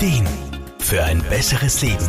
Ideen für ein besseres Leben.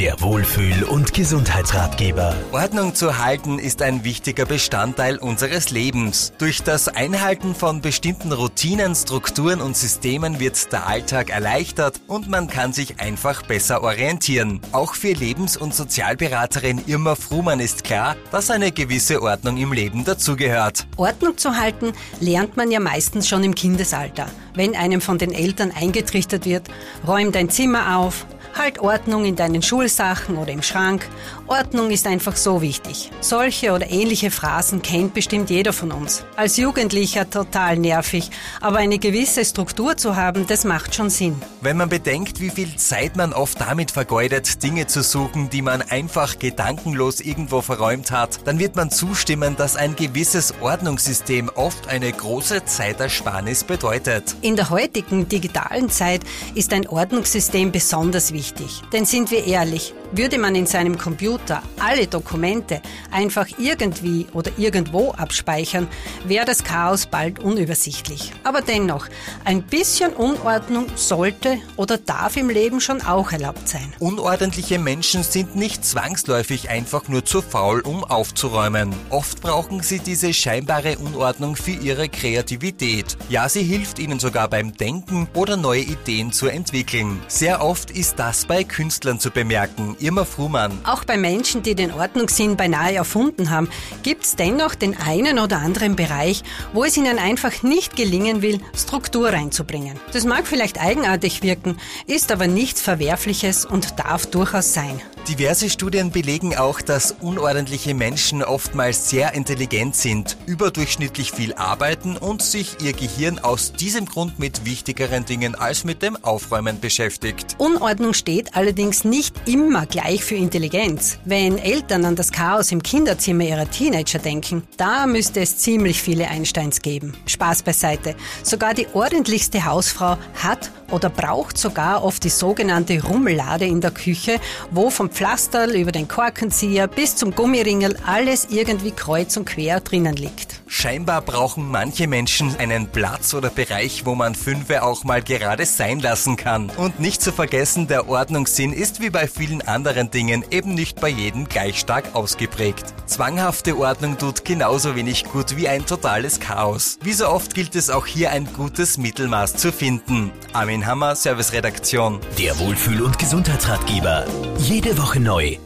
Der Wohlfühl- und Gesundheitsratgeber. Ordnung zu halten ist ein wichtiger Bestandteil unseres Lebens. Durch das Einhalten von bestimmten Routinen, Strukturen und Systemen wird der Alltag erleichtert und man kann sich einfach besser orientieren. Auch für Lebens- und Sozialberaterin Irma Frumann ist klar, dass eine gewisse Ordnung im Leben dazugehört. Ordnung zu halten lernt man ja meistens schon im Kindesalter. Wenn einem von den Eltern eingetrichtert wird, räum dein Zimmer auf, Halt Ordnung in deinen Schulsachen oder im Schrank. Ordnung ist einfach so wichtig. Solche oder ähnliche Phrasen kennt bestimmt jeder von uns. Als Jugendlicher total nervig, aber eine gewisse Struktur zu haben, das macht schon Sinn. Wenn man bedenkt, wie viel Zeit man oft damit vergeudet, Dinge zu suchen, die man einfach gedankenlos irgendwo verräumt hat, dann wird man zustimmen, dass ein gewisses Ordnungssystem oft eine große Zeitersparnis bedeutet. In der heutigen digitalen Zeit ist ein Ordnungssystem besonders wichtig wichtig. Denn sind wir ehrlich, würde man in seinem Computer alle Dokumente einfach irgendwie oder irgendwo abspeichern, wäre das Chaos bald unübersichtlich. Aber dennoch, ein bisschen Unordnung sollte oder darf im Leben schon auch erlaubt sein. Unordentliche Menschen sind nicht zwangsläufig einfach nur zu faul, um aufzuräumen. Oft brauchen sie diese scheinbare Unordnung für ihre Kreativität. Ja, sie hilft ihnen sogar beim Denken oder neue Ideen zu entwickeln. Sehr oft ist das bei Künstlern zu bemerken. Irma Frumann. Auch bei Menschen, die den Ordnungssinn beinahe erfunden haben, gibt es dennoch den einen oder anderen Bereich, wo es ihnen einfach nicht gelingen will, Struktur reinzubringen. Das mag vielleicht eigenartig wirken, ist aber nichts Verwerfliches und darf durchaus sein. Diverse Studien belegen auch, dass unordentliche Menschen oftmals sehr intelligent sind, überdurchschnittlich viel arbeiten und sich ihr Gehirn aus diesem Grund mit wichtigeren Dingen als mit dem Aufräumen beschäftigt. Unordnung steht allerdings nicht immer gleich für Intelligenz. Wenn Eltern an das Chaos im Kinderzimmer ihrer Teenager denken, da müsste es ziemlich viele Einsteins geben. Spaß beiseite. Sogar die ordentlichste Hausfrau hat oder braucht sogar oft die sogenannte Rummellade in der Küche, wo vom Pflasterl über den Korkenzieher bis zum Gummiringel alles irgendwie kreuz und quer drinnen liegt. Scheinbar brauchen manche Menschen einen Platz oder Bereich, wo man Fünfe auch mal gerade sein lassen kann. Und nicht zu vergessen, der Ordnungssinn ist wie bei vielen anderen Dingen eben nicht bei jedem gleich stark ausgeprägt. Zwanghafte Ordnung tut genauso wenig gut wie ein totales Chaos. Wie so oft gilt es auch hier ein gutes Mittelmaß zu finden. Armin Hammer, Serviceredaktion. Der Wohlfühl- und Gesundheitsratgeber. Jede Woche neu